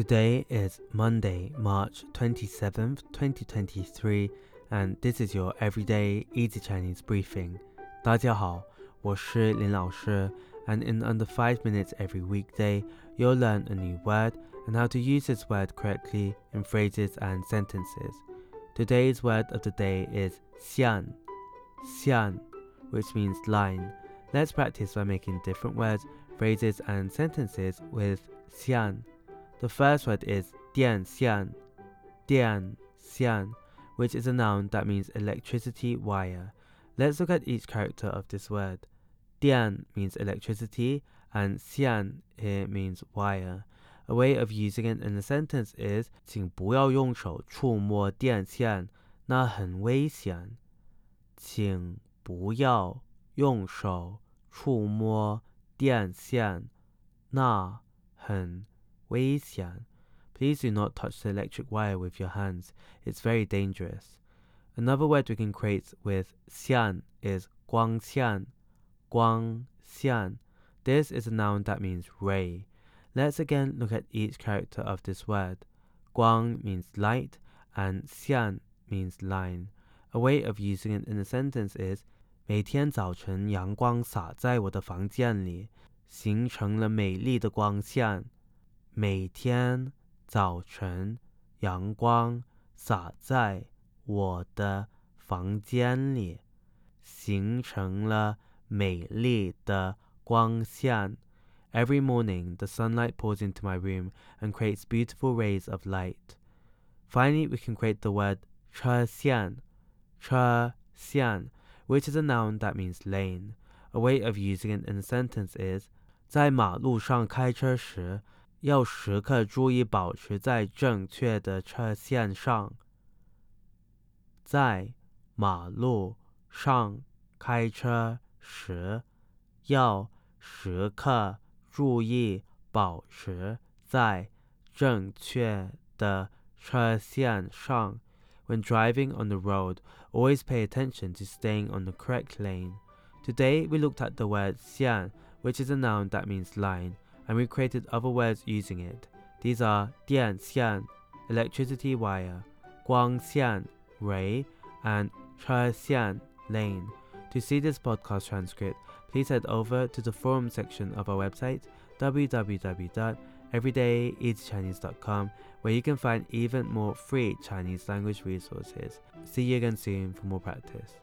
Today is Monday, March 27th, 2023, and this is your everyday easy Chinese briefing. 大家好，我是林老师, and in under 5 minutes every weekday, you'll learn a new word and how to use this word correctly in phrases and sentences. Today's word of the day is xian, xian, which means line. Let's practice by making different words, phrases, and sentences with xian. The first word is 电线,电线, which is a noun that means electricity wire. Let's look at each character of this word. 电 means electricity and 线 here means wire. A way of using it in a sentence is 请不要用手触摸电线，那很危险。请不要用手触摸电线，那很 危险. Please do not touch the electric wire with your hands. It's very dangerous. Another word we can create with 线 is 光线,光线. This is a noun that means ray. Let's again look at each character of this word. 光 means light and 线 means line. A way of using it in a sentence is 每天早晨阳光洒在我的房间里，形成了美丽的光线。 每天早晨，阳光洒在我的房间里，形成了美丽的光线。Every morning, the sunlight pours into my room and creates beautiful rays of light. Finally, we can create the word 车线,车线, which is a noun that means lane. A way of using it in a sentence is 在马路上开车时。 要时刻注意保持在正确的车线上。在马路上开车时，要时刻注意保持在正确的车线上。When driving on the road, always pay attention to staying on the correct lane. Today, we looked at the word 线, which is a noun that means line and we created other words using it. These are dian xian, electricity wire, guang xian, ray, and chai xian, lane. To see this podcast transcript, please head over to the forum section of our website www.everydayeasychinese.com where you can find even more free Chinese language resources. See you again soon for more practice.